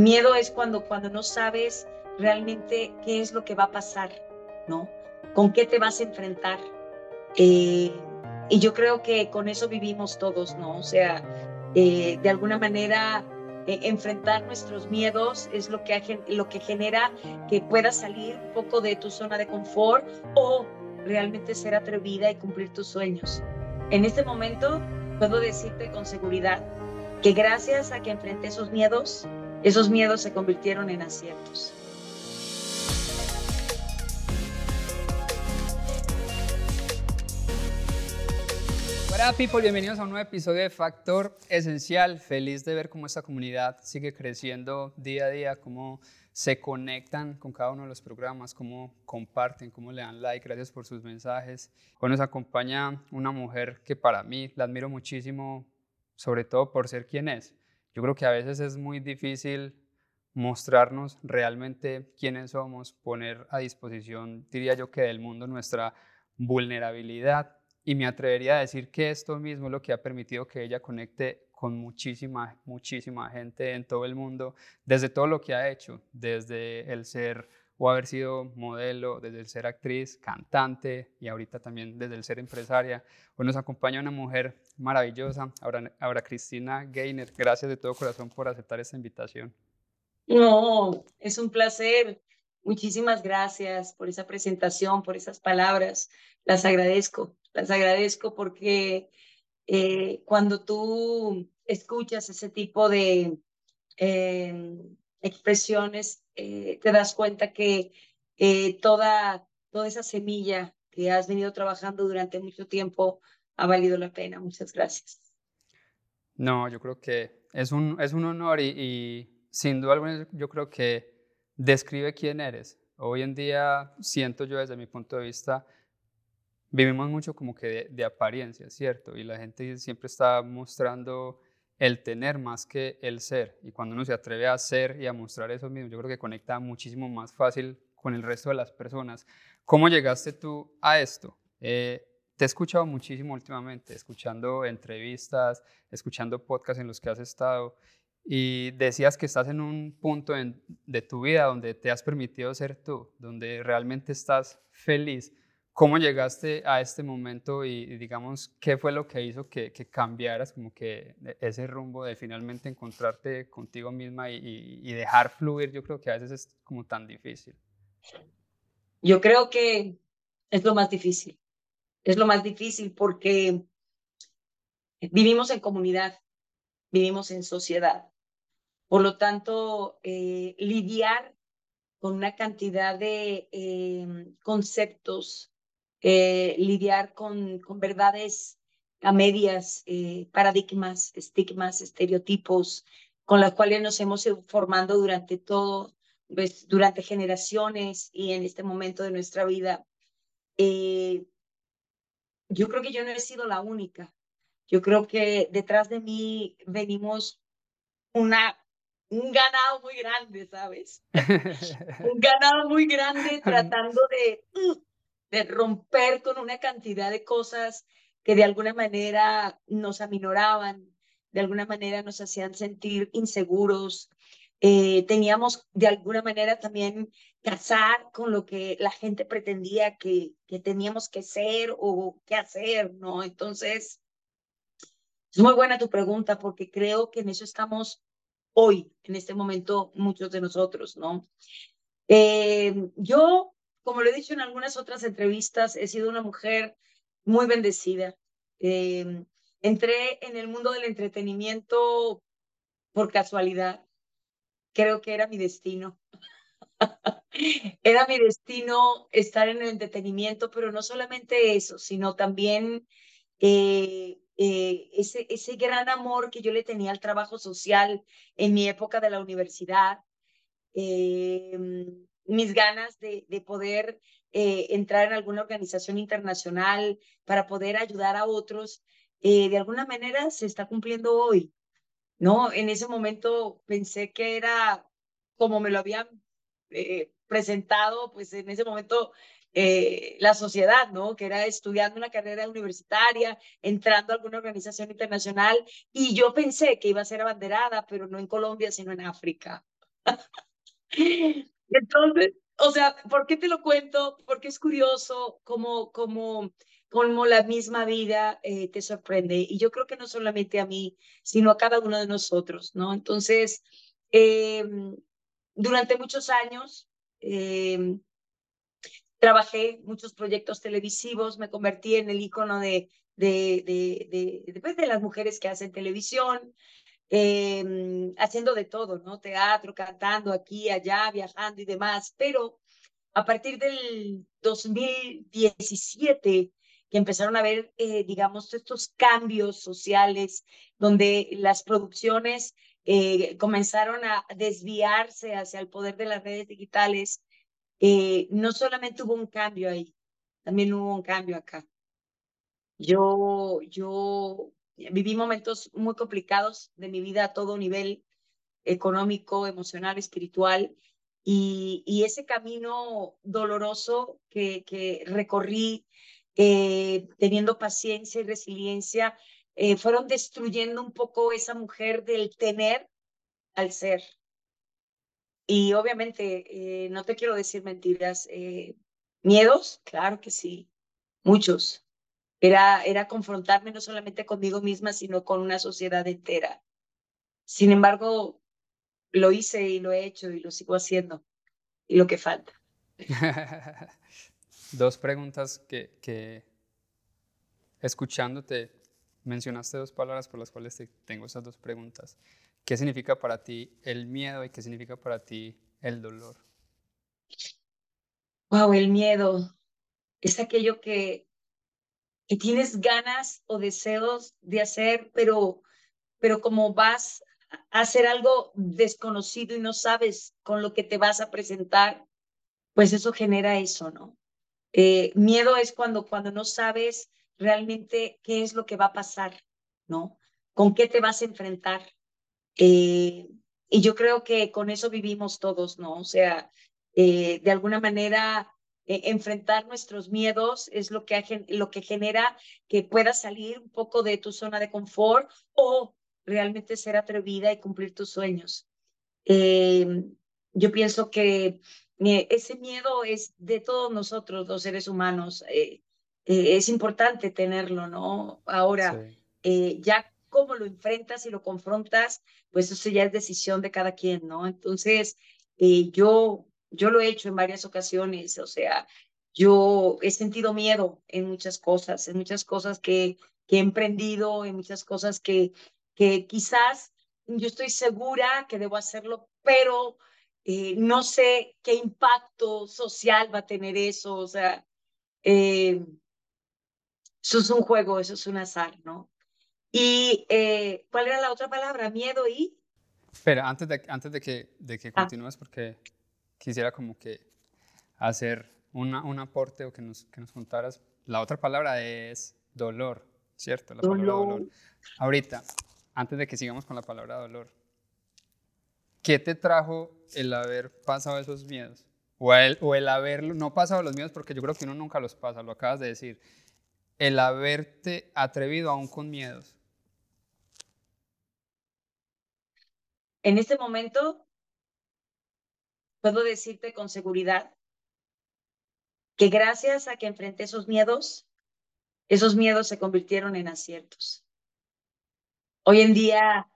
Miedo es cuando, cuando no sabes realmente qué es lo que va a pasar, ¿no? ¿Con qué te vas a enfrentar? Eh, y yo creo que con eso vivimos todos, ¿no? O sea, eh, de alguna manera eh, enfrentar nuestros miedos es lo que, lo que genera que puedas salir un poco de tu zona de confort o realmente ser atrevida y cumplir tus sueños. En este momento puedo decirte con seguridad que gracias a que enfrenté esos miedos, esos miedos se convirtieron en aciertos. Hola people, bienvenidos a un nuevo episodio de Factor Esencial. Feliz de ver cómo esta comunidad sigue creciendo día a día, cómo se conectan con cada uno de los programas, cómo comparten, cómo le dan like, gracias por sus mensajes. Hoy nos acompaña una mujer que para mí la admiro muchísimo, sobre todo por ser quien es. Yo creo que a veces es muy difícil mostrarnos realmente quiénes somos, poner a disposición, diría yo, que del mundo nuestra vulnerabilidad. Y me atrevería a decir que esto mismo es lo que ha permitido que ella conecte con muchísima, muchísima gente en todo el mundo, desde todo lo que ha hecho, desde el ser o haber sido modelo, desde el ser actriz, cantante y ahorita también desde el ser empresaria. Hoy nos acompaña una mujer maravillosa, ahora, ahora Cristina Gainer. Gracias de todo corazón por aceptar esta invitación. No, es un placer. Muchísimas gracias por esa presentación, por esas palabras. Las agradezco, las agradezco porque eh, cuando tú escuchas ese tipo de em, expresiones, eh, te das cuenta que eh, toda, toda esa semilla que has venido trabajando durante mucho tiempo ha valido la pena. Muchas gracias. No, yo creo que es un, es un honor y, sin duda alguna yo creo que describe quién eres. Hoy en día siento yo desde mi punto de vista, vivimos mucho como que de, apariencia, ¿cierto? Y la gente siempre está mostrando el tener más que el ser. Y cuando uno se atreve a ser y a mostrar eso mismo, yo creo que conecta muchísimo más fácil con el resto de las personas. ¿Cómo llegaste tú a esto? Eh, te he escuchado muchísimo últimamente, escuchando entrevistas, escuchando podcasts en los que has estado y decías que estás en un punto de tu vida donde te has permitido ser tú, donde realmente estás feliz. ¿Cómo llegaste a este momento y, digamos, qué fue lo que hizo que, cambiaras como que e, ese rumbo de finalmente encontrarte contigo misma y, y, dejar fluir? Yo creo que a veces es como tan difícil. Yo creo que es lo más difícil. Es lo más difícil porque vivimos en comunidad, vivimos en sociedad. Por lo tanto, eh, lidiar con una cantidad de em, conceptos eh, lidiar con, con, verdades a medias, eh, paradigmas, estigmas, estereotipos, con las cuales nos hemos ido formando durante todo, pues, durante generaciones y en este momento de nuestra vida. Eh, yo creo que yo no he sido la única. Yo creo que detrás de mí venimos una, un ganado muy grande, ¿sabes? un ganado muy grande tratando de, de romper con una cantidad de cosas que de alguna manera nos aminoraban, de alguna manera nos hacían sentir inseguros. Eh, teníamos de alguna manera también casar con lo que la gente pretendía que, que teníamos que ser o qué hacer, ¿no? Entonces, es muy buena tu pregunta porque creo que en eso estamos hoy, en este momento, muchos de nosotros, ¿no? Eh, yo como lo he dicho en algunas otras entrevistas, he sido una mujer muy bendecida. Em, entré en el mundo del entretenimiento por casualidad. Creo que era mi destino. era mi destino estar en el entretenimiento, pero no solamente eso, sino también eh, eh, ese, ese gran amor que yo le tenía al trabajo social en mi época de la universidad. Em, mis ganas de, de poder eh, entrar en alguna organización internacional para poder ayudar a otros, eh, de alguna manera se está cumpliendo hoy, ¿no? En ese momento pensé que era como me lo habían eh, presentado, pues en ese momento la sociedad, ¿no? Que era estudiando una carrera universitaria, entrando a alguna organización internacional, y yo pensé que iba a ser abanderada, pero no en Colombia, sino en África. Entonces, o sea, ¿por qué te lo cuento? Porque es curioso cómo, cómo, cómo la misma vida eh, te sorprende. Y yo creo que no solamente a mí, sino a cada uno de nosotros, ¿no? Entonces, eh, durante muchos años, eh, trabajé muchos proyectos televisivos, me convertí en el icono de, de, de, de, de, de las mujeres que hacen televisión, eh, haciendo de todo, ¿no? Teatro, cantando aquí, allá, viajando y demás. Pero a partir del 2017, que empezaron a ver, eh, digamos, estos cambios sociales, donde las producciones eh, comenzaron a desviarse hacia el poder de las redes digitales, eh, no solamente hubo un cambio ahí, también hubo un cambio acá. Yo, yo viví momentos muy complicados de mi vida a todo nivel económico, emocional, espiritual, y, ese camino doloroso que, recorrí eh, teniendo paciencia y resiliencia, eh, fueron destruyendo un poco esa mujer del tener al ser. Y obviamente, eh, no te quiero decir mentiras, miedos, claro que sí, muchos. Era, era confrontarme no solamente conmigo misma, sino con una sociedad entera. Sin embargo, lo hice y lo he hecho y lo sigo haciendo. Y lo que falta. dos preguntas que, que, escuchándote mencionaste dos palabras por las cuales te tengo esas dos preguntas. ¿Qué significa para ti el miedo y qué significa para ti el dolor? Wow, el miedo es aquello que, que tienes ganas o deseos de hacer, pero, pero como vas a hacer algo desconocido y no sabes con lo que te vas a presentar, pues eso genera eso, ¿no? Eh, miedo es cuando, cuando no sabes realmente qué es lo que va a pasar, ¿no? ¿Con qué te vas a enfrentar? Eh, y yo creo que con eso vivimos todos, ¿no? O sea, eh, de alguna manera eh, enfrentar nuestros miedos es lo que, lo que genera que puedas salir un poco de tu zona de confort o realmente ser atrevida y cumplir tus sueños. yo pienso que ese miedo es de todos nosotros, los seres humanos. es importante tenerlo, ¿no? Ahora, sí. ya cómo lo enfrentas y lo confrontas, pues eso ya es decisión de cada quien, ¿no? Entonces, eh, yo, yo lo he hecho en varias ocasiones, o sea, yo he sentido miedo en muchas cosas, en muchas cosas que, que he emprendido, en muchas cosas que, que quizás yo estoy segura que debo hacerlo, pero eh, no sé qué impacto social va a tener eso, o sea, eh, eso es un juego, eso es un azar, ¿no? ¿Y eh, cuál era la otra palabra? Miedo y... Espera, antes de, antes de que, de que ah. continúes, porque quisiera como que hacer una, un aporte o que nos, que nos contaras. La otra palabra es dolor, ¿cierto? La dolor. palabra dolor. Ahorita, antes de que sigamos con la palabra dolor, ¿qué te trajo el haber pasado esos miedos? O el, o el haber no pasado los miedos, porque yo creo que uno nunca los pasa, lo acabas de decir. El haberte atrevido aún con miedos. En este momento, puedo decirte con seguridad que gracias a que enfrenté esos miedos, esos miedos se convirtieron en aciertos. Hoy en día,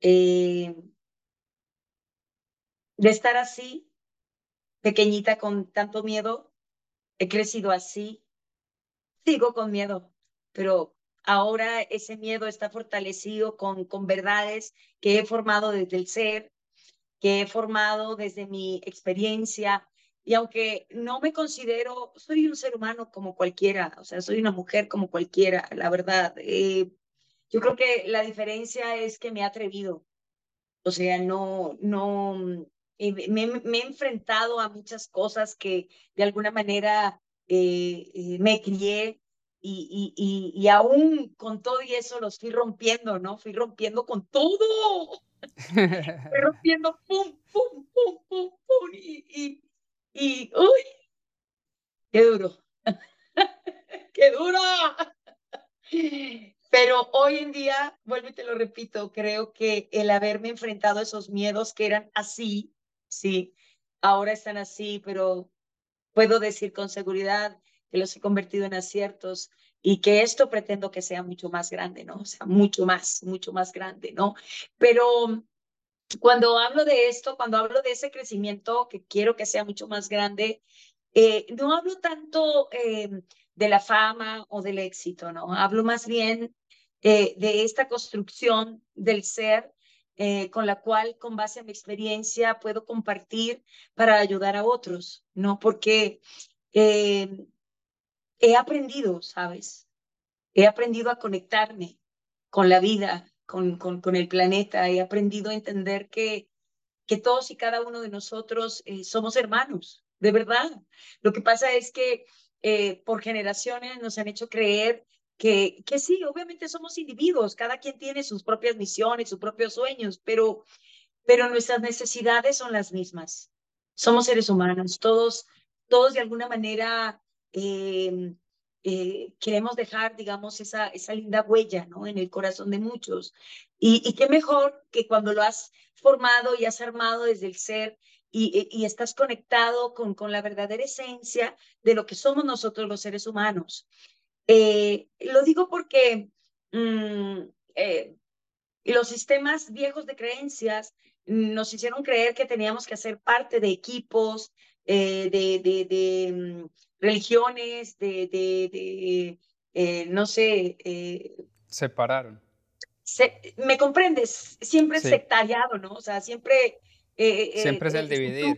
eh, de estar así, pequeñita con tanto miedo, he crecido así, sigo con miedo, pero Ahora ese miedo está fortalecido con, con verdades que he formado desde el ser, que he formado desde mi experiencia. Y aunque no me considero, soy un ser humano como cualquiera, o sea, soy una mujer como cualquiera, la verdad. Eh, yo creo que la diferencia es que me he atrevido. O sea, no, no, me, me, he enfrentado a muchas cosas que de alguna manera eh, eh me crié y, y, y, aún con todo y eso los fui rompiendo, ¿no? Fui rompiendo con todo. fui rompiendo, pum, pum, pum, pum, pum, y, y, y uy, qué duro, qué duro. Pero hoy en día, vuelvo y te lo repito, creo que el haberme enfrentado a esos miedos que eran así, sí, ahora están así, pero puedo decir con seguridad que los he convertido en aciertos y que esto pretendo que sea mucho más grande, ¿no? O sea, mucho más, mucho más grande, ¿no? Pero cuando hablo de esto, cuando hablo de ese crecimiento que quiero que sea mucho más grande, eh, no hablo tanto eh, de la fama o del éxito, ¿no? Hablo más bien eh, de esta construcción del ser eh, con la cual, con base a mi experiencia, puedo compartir para ayudar a otros, ¿no? Porque eh, he aprendido, ¿sabes? He aprendido a conectarme con la vida, con, con, el planeta, he aprendido a entender que, que todos y cada uno de nosotros eh, somos hermanos, de verdad. Lo que pasa es que eh, por generaciones nos han hecho creer que, que sí, obviamente somos individuos, cada quien tiene sus propias misiones, sus propios sueños, pero, pero nuestras necesidades son las mismas. Somos seres humanos, todos, todos de alguna manera eh, eh, queremos dejar, digamos, esa, esa linda huella ¿no? en el corazón de muchos. Y, y qué mejor que cuando lo has formado y has armado desde el ser y, y, estás conectado con, con la verdadera esencia de lo que somos nosotros los seres humanos. Eh, lo digo porque mmm, eh, los sistemas viejos de creencias nos hicieron creer que teníamos que hacer parte de equipos, eh, de, de, de um, religiones, de, de eh, no sé. Eh, Separaron. Se, ¿Me comprendes? Siempre es sí. sectariado, ¿no? O sea, siempre... siempre es el dividir.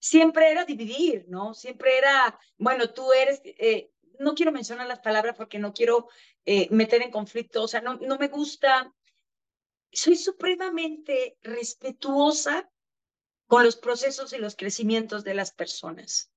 Siempre era dividir, ¿no? Siempre era, bueno, tú eres, no quiero mencionar las palabras porque no quiero eh, meter en conflicto, o sea, no, no me gusta, soy supremamente respetuosa con los procesos y los crecimientos de las personas.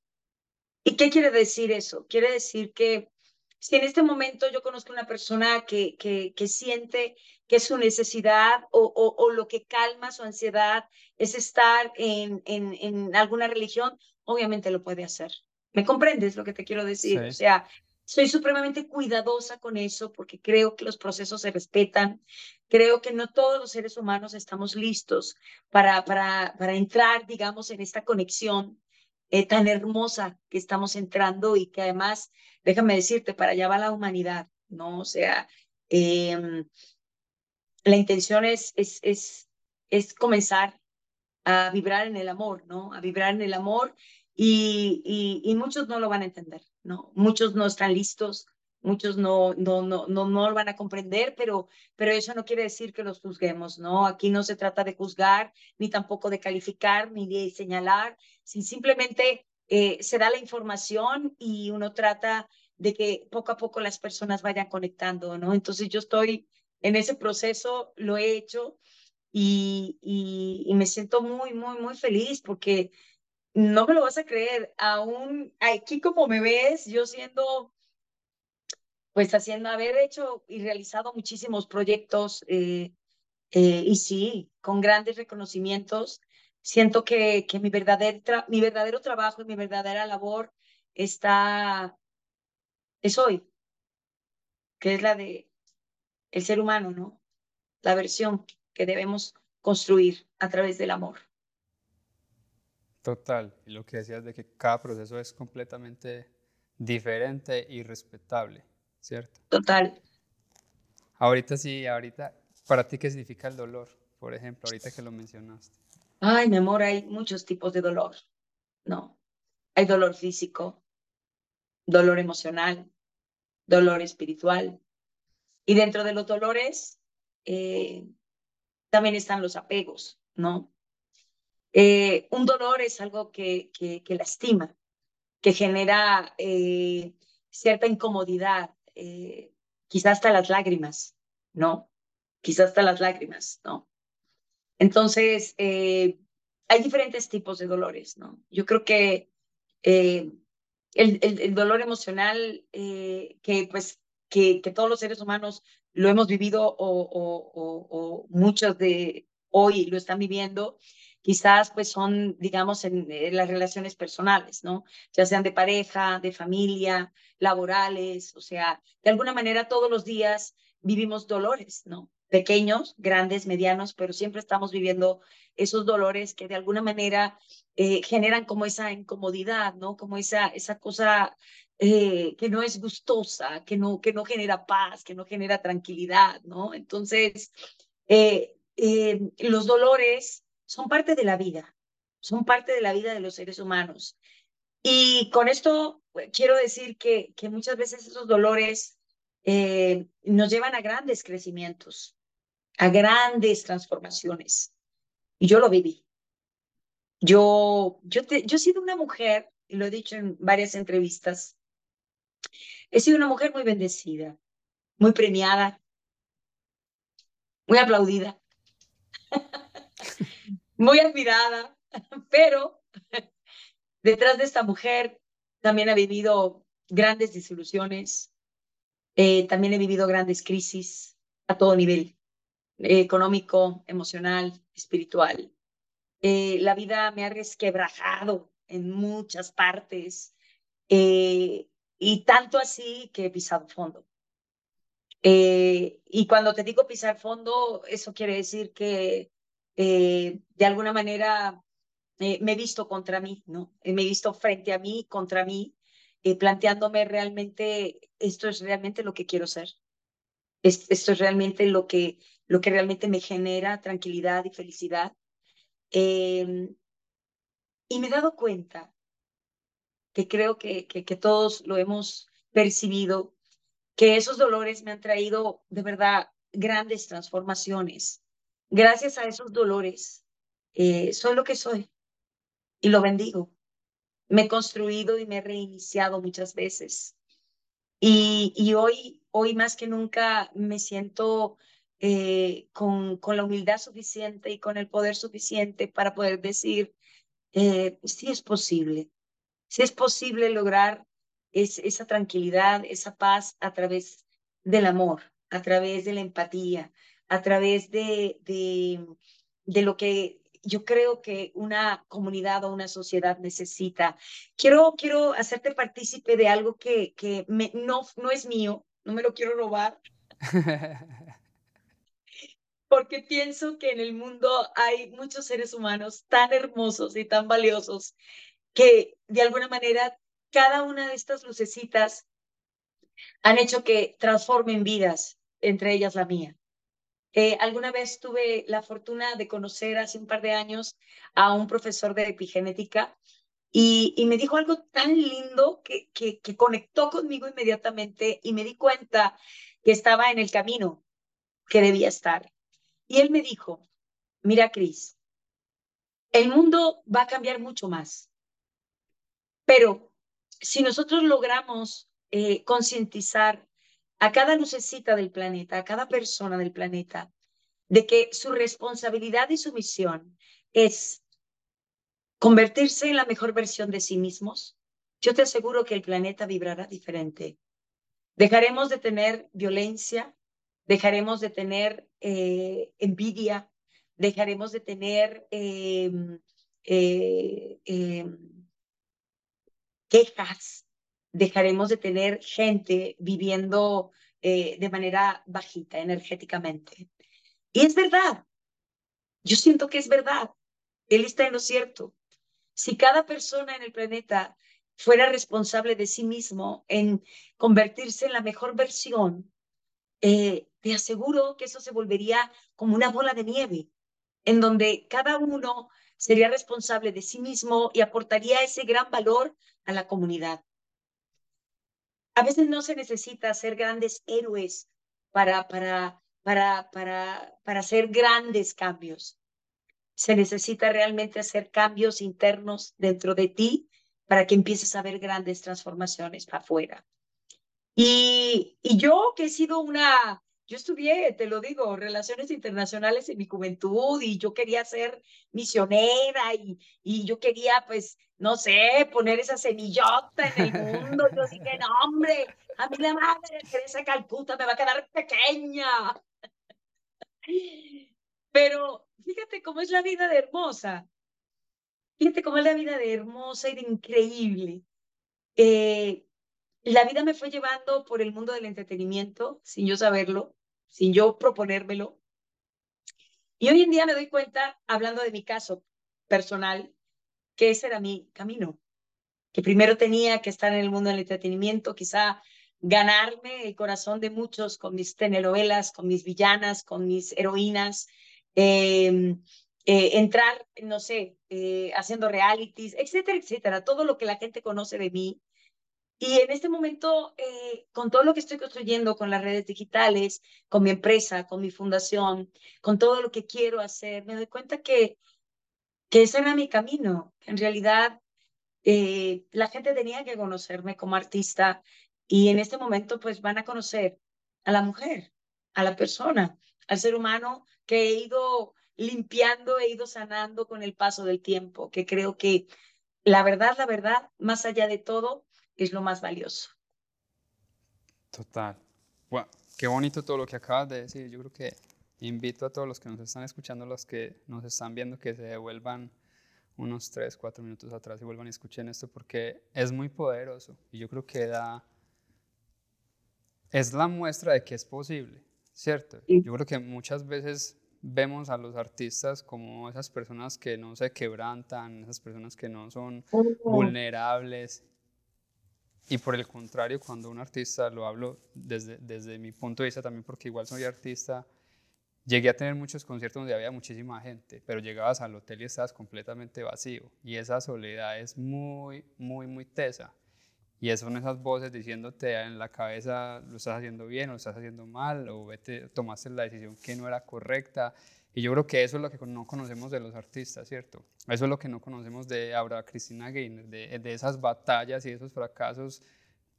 ¿Y qué quiere decir eso? Quiere decir que si en este momento yo conozco una persona que, que, que siente que su necesidad o, o, o, lo que calma su ansiedad es estar en, en, en alguna religión, obviamente lo puede hacer. ¿Me comprendes lo que te quiero decir? Sí. O sea, soy supremamente cuidadosa con eso porque creo que los procesos se respetan. Creo que no todos los seres humanos estamos listos para, para, para entrar, digamos, en esta conexión eh, tan hermosa que estamos entrando y que además, déjame decirte, para allá va la humanidad, ¿no? O sea, eh, la intención es, es, es, es comenzar a vibrar en el amor, ¿no? A vibrar en el amor y, y, muchos no lo van a entender, ¿no? Muchos no están listos, muchos no, no, no, no, no lo van a comprender, pero, pero eso no quiere decir que los juzguemos, ¿no? Aquí no se trata de juzgar, ni tampoco de calificar, ni de señalar, si simplemente eh, se da la información y uno trata de que poco a poco las personas vayan conectando, ¿no? Entonces yo estoy en ese proceso, lo he hecho y, y, y me siento muy, muy, muy feliz porque no me lo vas a creer, aún aquí como me ves, yo siendo, pues haciendo, haber hecho y realizado muchísimos proyectos eh, eh, y sí, con grandes reconocimientos, siento que, que mi, verdadero mi verdadero trabajo y mi verdadera labor está, es hoy, que es la de el ser humano, ¿no? La versión que debemos construir a través del amor. Total, y lo que decías de que cada proceso es completamente diferente y respetable, ¿cierto? Total. Ahorita sí, ahorita, ¿para ti qué significa el dolor? Por ejemplo, ahorita que lo mencionaste. Ay, mi amor, hay muchos tipos de dolor, ¿no? Hay dolor físico, dolor emocional, dolor espiritual. Y dentro de los dolores eh, también están los apegos, ¿no? Eh, un dolor es algo que, que, que lastima, que genera eh, cierta incomodidad, eh, quizás hasta las lágrimas, ¿no? Quizás hasta las lágrimas, ¿no? Entonces, hay diferentes tipos de dolores, ¿no? Yo creo que el, el, dolor emocional, que pues que, que, todos los seres humanos lo hemos vivido o, o, o muchos de hoy lo están viviendo, quizás pues son, digamos, en, en, las relaciones personales, ¿no? Ya sean de pareja, de familia, laborales, o sea, de alguna manera todos los días vivimos dolores, ¿no? pequeños, grandes, medianos, pero siempre estamos viviendo esos dolores que de alguna manera eh, generan como esa incomodidad, ¿no? Como esa, esa cosa eh, que no es gustosa, que no, que no genera paz, que no genera tranquilidad, ¿no? Entonces, eh, los dolores son parte de la vida, son parte de la vida de los seres humanos. Y con esto quiero decir que, que muchas veces esos dolores nos llevan a grandes crecimientos, a grandes transformaciones. Y yo lo viví. Yo, yo, te, yo he sido una mujer, y lo he dicho en varias entrevistas, he sido una mujer muy bendecida, muy premiada, muy aplaudida, muy admirada, pero detrás de esta mujer también ha vivido grandes desilusiones, eh, también he vivido grandes crisis a todo nivel económico, emocional, espiritual. Eh, la vida me ha resquebrajado en muchas partes eh, y tanto así que he pisado fondo. Eh, y cuando te digo pisar fondo, eso quiere decir que de alguna manera me he visto contra mí, ¿no? me he visto frente a mí, contra mí, planteándome realmente, esto es realmente lo que quiero ser. Esto es realmente lo que lo que realmente me genera tranquilidad y felicidad. Y me he dado cuenta que creo que, que, todos lo hemos percibido, que esos dolores me han traído de verdad grandes transformaciones. Gracias a esos dolores, eh, soy lo que soy y lo bendigo. Me he construido y me he reiniciado muchas veces. Y, hoy, hoy más que nunca me siento eh, con, con, la humildad suficiente y con el poder suficiente para poder decir, eh, sí es posible, sí es posible lograr esa tranquilidad, esa paz a través del amor, a través de la empatía, a través de, de, de lo que yo creo que una comunidad o una sociedad necesita. Quiero, quiero hacerte partícipe de algo que, que me, no, no es mío, no me lo quiero robar. porque pienso que en el mundo hay muchos seres humanos tan hermosos y tan valiosos que de alguna manera cada una de estas lucecitas han hecho que transformen vidas, entre ellas la mía. Eh, alguna vez tuve la fortuna de conocer hace un par de años a un profesor de epigenética y, me dijo algo tan lindo que conectó conmigo inmediatamente y me di cuenta que estaba en el camino que debía estar. Y él me dijo, mira, Cris, el mundo va a cambiar mucho más, pero si nosotros logramos eh, concientizar a cada lucecita del planeta, a cada persona del planeta, de que su responsabilidad y su misión es convertirse en la mejor versión de sí mismos, yo te aseguro que el planeta vibrará diferente. Dejaremos de tener violencia, dejaremos de tener eh, envidia, dejaremos de tener em, eh, em, quejas, dejaremos de tener gente viviendo eh, de manera bajita energéticamente. Y es verdad, yo siento que es verdad, él está en lo cierto. Si cada persona en el planeta fuera responsable de sí mismo en convertirse en la mejor versión, eh, te aseguro que eso se volvería como una bola de nieve, en donde cada uno sería responsable de sí mismo y aportaría ese gran valor a la comunidad. A veces no se necesita ser grandes héroes para, para, para, para, para hacer grandes cambios. Se necesita realmente hacer cambios internos dentro de ti para que empieces a ver grandes transformaciones afuera. Y, y yo que he sido una, yo estudié, te lo digo, relaciones internacionales en mi juventud y yo quería ser misionera y, y yo quería, pues, no sé, poner esa semillota en el mundo. Yo dije, no, hombre, a mí la madre Teresa Calcuta me va a quedar pequeña. Pero fíjate cómo es la vida de hermosa. Fíjate cómo es la vida de hermosa y de increíble. Eh, la vida me fue llevando por el mundo del entretenimiento sin yo saberlo, sin yo proponérmelo. Y hoy en día me doy cuenta, hablando de mi caso personal, que ese era mi camino, que primero tenía que estar en el mundo del entretenimiento, quizá ganarme el corazón de muchos con mis telenovelas, con mis villanas, con mis heroínas, eh, eh, entrar, no sé, eh, haciendo realities, etcétera, etcétera, todo lo que la gente conoce de mí. Y en este momento, eh, con todo lo que estoy construyendo, con las redes digitales, con mi empresa, con mi fundación, con todo lo que quiero hacer, me doy cuenta que, que ese era mi camino. En realidad, eh, la gente tenía que conocerme como artista y en este momento pues van a conocer a la mujer, a la persona, al ser humano que he ido limpiando, he ido sanando con el paso del tiempo, que creo que la verdad, la verdad, más allá de todo, es lo más valioso. Total. Bueno, qué bonito todo lo que acabas de decir. Yo creo que invito a todos los que nos están escuchando, los que nos están viendo, que se devuelvan unos 3, 4 minutos atrás y vuelvan y escuchen esto porque es muy poderoso y yo creo que da, es la muestra de que es posible, ¿cierto? Yo creo que muchas veces vemos a los artistas como esas personas que no se quebrantan, esas personas que no son vulnerables. Y por el contrario, cuando un artista, lo hablo desde, desde mi punto de vista también, porque igual soy artista, llegué a tener muchos conciertos donde había muchísima gente, pero llegabas al hotel y estabas completamente vacío. Y esa soledad es muy, muy, muy tesa. Y son esas voces diciéndote en la cabeza, lo estás haciendo bien o lo estás haciendo mal, o vete, tomaste la decisión que no era correcta. Y yo creo que eso es lo que no conocemos de los artistas, ¿cierto? Eso es lo que no conocemos de Aura Cristina Gainer, de, de esas batallas y esos fracasos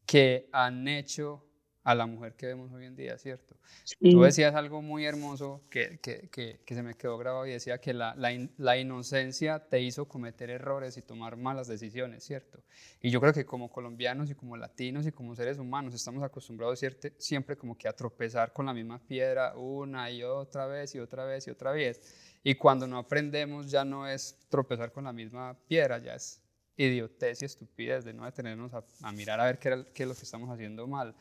que han hecho a la mujer que vemos hoy en día, ¿cierto? Tú decías algo muy hermoso que, que, que, que, se me quedó grabado y decía que la, la, la, inocencia te hizo cometer errores y tomar malas decisiones, ¿cierto? Y yo creo que como colombianos y como latinos y como seres humanos estamos acostumbrados siempre como que a tropezar con la misma piedra una y otra vez y otra vez y otra vez. Y cuando no aprendemos ya no es tropezar con la misma piedra, ya es idiotez y estupidez de no detenernos a, a mirar a ver qué, qué es lo que estamos haciendo mal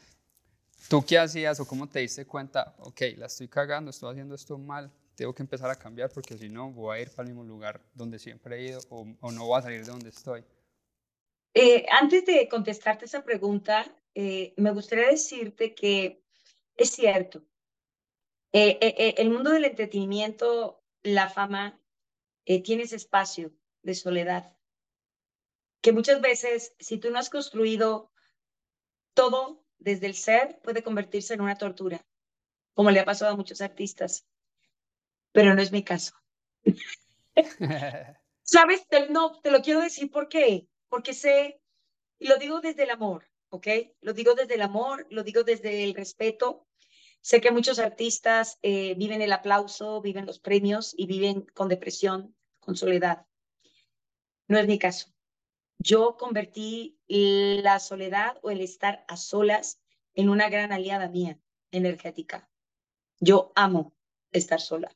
¿Tú qué hacías o cómo te diste cuenta? Ok, la estoy cagando, estoy haciendo esto mal, tengo que empezar a cambiar porque si no voy a ir para el mismo lugar donde siempre he ido o, no voy a salir de donde estoy. Eh, antes de contestarte esa pregunta, eh, me gustaría decirte que es cierto, eh, el mundo del entretenimiento, la fama, tiene ese espacio de soledad, que muchas veces, si tú no has construido todo desde el ser puede convertirse en una tortura, como le ha pasado a muchos artistas, pero no es mi caso. ¿Sabes? no, te lo quiero decir porque, porque sé, y lo digo desde el amor, ¿ok? Lo digo desde el amor, lo digo desde el respeto. Sé que muchos artistas eh, viven el aplauso, viven los premios y viven con depresión, con soledad. No es mi caso yo convertí la soledad o el estar a solas en una gran aliada mía energética. Yo amo estar sola.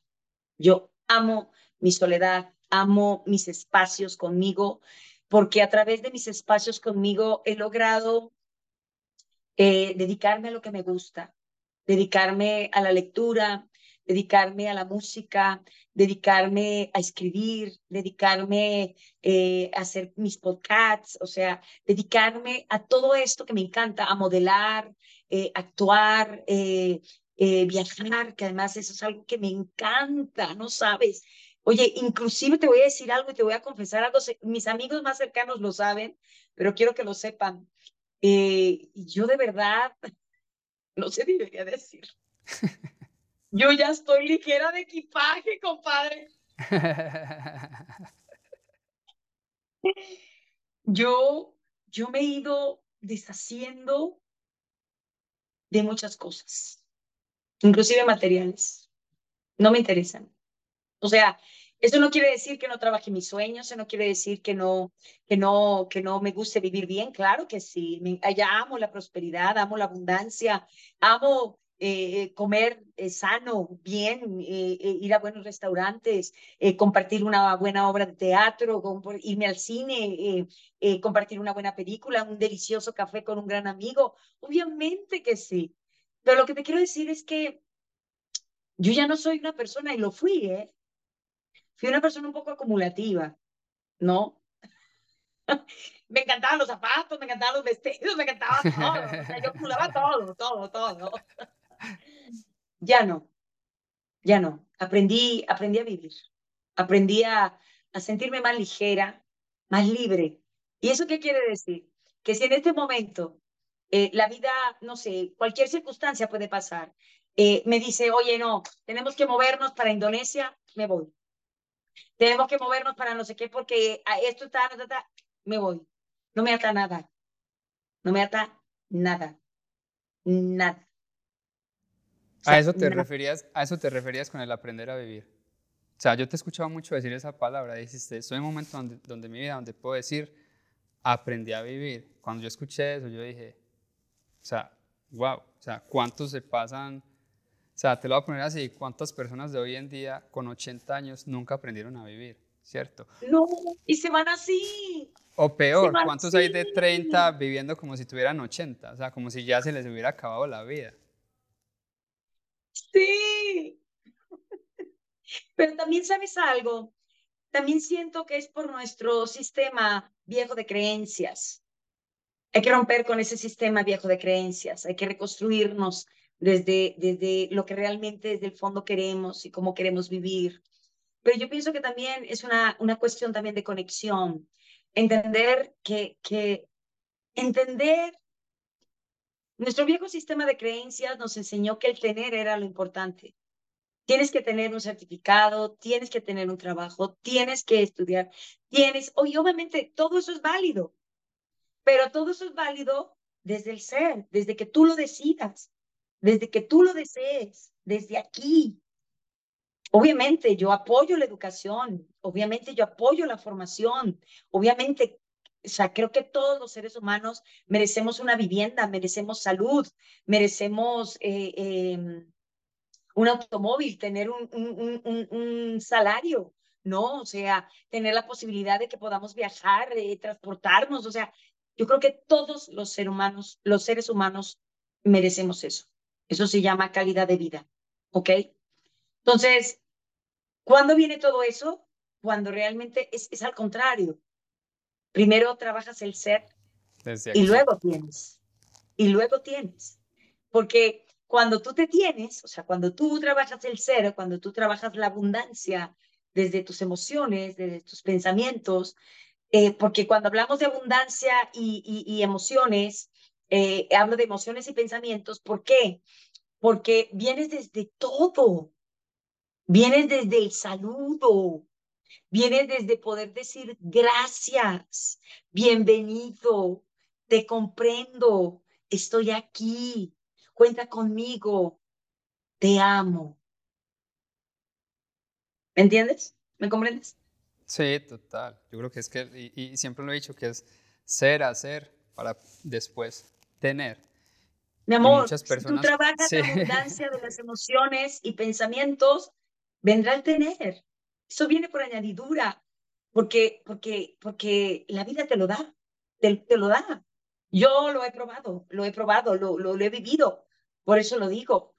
Yo amo mi soledad, amo mis espacios conmigo, porque a través de mis espacios conmigo he logrado eh, dedicarme a lo que me gusta, dedicarme a la lectura, dedicarme a la música, dedicarme a escribir, dedicarme eh, a hacer mis podcasts, o sea, dedicarme a todo esto que me encanta, a modelar, eh, actuar, eh, viajar, que además eso es algo que me encanta, no sabes. Oye, inclusive te voy a decir algo y te voy a confesar algo, mis amigos más cercanos lo saben, pero quiero que lo sepan. yo de verdad, no sé, debería decir. Yo ya estoy ligera de equipaje, compadre. yo, yo me he ido deshaciendo de muchas cosas, inclusive materiales. No me interesan. O sea, eso no quiere decir que no trabaje mis sueños, eso no quiere decir que no, que no, que no me guste vivir bien, claro que sí. Me, amo la prosperidad, amo la abundancia, amo eh, comer eh, sano, bien, eh, ir a buenos restaurantes, compartir una buena obra de teatro, irme al cine, compartir una buena película, un delicioso café con un gran amigo. Obviamente que sí. Pero lo que te quiero decir es que yo ya no soy una persona, y lo fui, ¿eh? fui una persona un poco acumulativa, ¿no? me encantaban los zapatos, me encantaban los vestidos, me encantaba todo. O sea, yo acumulaba todo, todo, todo. Ya no, ya no. Aprendí, aprendí a vivir. Aprendí a, a sentirme más ligera, más libre. ¿Y eso qué quiere decir? Que si en este momento eh, la vida, no sé, cualquier circunstancia puede pasar, eh, me dice, oye, no, tenemos que movernos para Indonesia, me voy. Tenemos que movernos para no sé qué, porque esto está, está, me voy. No me ata nada. No me ata nada. Nada. A eso te referías, a eso te referías con el aprender a vivir. O sea, yo te he escuchado mucho decir esa palabra, dijiste, estoy en un momento donde, donde mi vida, donde puedo decir, aprendí a vivir. Cuando yo escuché eso, yo dije, o sea, wow, o sea, ¿cuántos se pasan? O sea, te lo voy a poner así, ¿cuántas personas de hoy en día con 80 años nunca aprendieron a vivir? ¿Cierto? No, y se van así. O peor, ¿cuántos hay de 30 viviendo como si tuvieran 80? O sea, como si ya se les hubiera acabado la vida. Sí. Pero también sabes algo, también siento que es por nuestro sistema viejo de creencias. Hay que romper con ese sistema viejo de creencias, hay que reconstruirnos desde, desde lo que realmente desde el fondo queremos y cómo queremos vivir. Pero yo pienso que también es una, una cuestión también de conexión, entender que, que entender nuestro viejo sistema de creencias nos enseñó que el tener era lo importante. Tienes que tener un certificado, tienes que tener un trabajo, tienes que estudiar, tienes, y obviamente todo eso es válido, pero todo eso es válido desde el ser, desde que tú lo decidas, desde que tú lo desees, desde aquí. Obviamente yo apoyo la educación, obviamente yo apoyo la formación, obviamente, o sea, creo que todos los seres humanos merecemos una vivienda, merecemos salud, merecemos... Eh, em, un automóvil, tener un, un, un, salario, ¿no? O sea, tener la posibilidad de que podamos viajar, eh, transportarnos, o sea, yo creo que todos los seres humanos, los seres humanos merecemos eso. Eso se llama calidad de vida, ¿ok? Entonces, ¿cuándo viene todo eso? Cuando realmente es, es al contrario. Primero trabajas el ser y luego tienes. Y luego tienes. Porque cuando tú te tienes, o sea, cuando tú trabajas el ser, cuando tú trabajas la abundancia desde tus emociones, desde tus pensamientos, eh, porque cuando hablamos de abundancia y, emociones, eh, hablo de emociones y pensamientos, ¿por qué? Porque vienes desde todo, vienes desde el saludo, vienes desde poder decir gracias, bienvenido, te comprendo, estoy aquí, cuenta conmigo, te amo. ¿Me entiendes? ¿Me comprendes? Sí, total. Yo creo que es que, y, siempre lo he dicho, que es ser, hacer para después tener. Mi amor, muchas personas, si tú trabajas la abundancia de las emociones y pensamientos, vendrá el tener. Eso viene por añadidura, porque, porque, porque la vida te lo da, te, lo da. Yo lo he probado, lo he probado, lo, lo, lo he vivido. Por eso lo digo.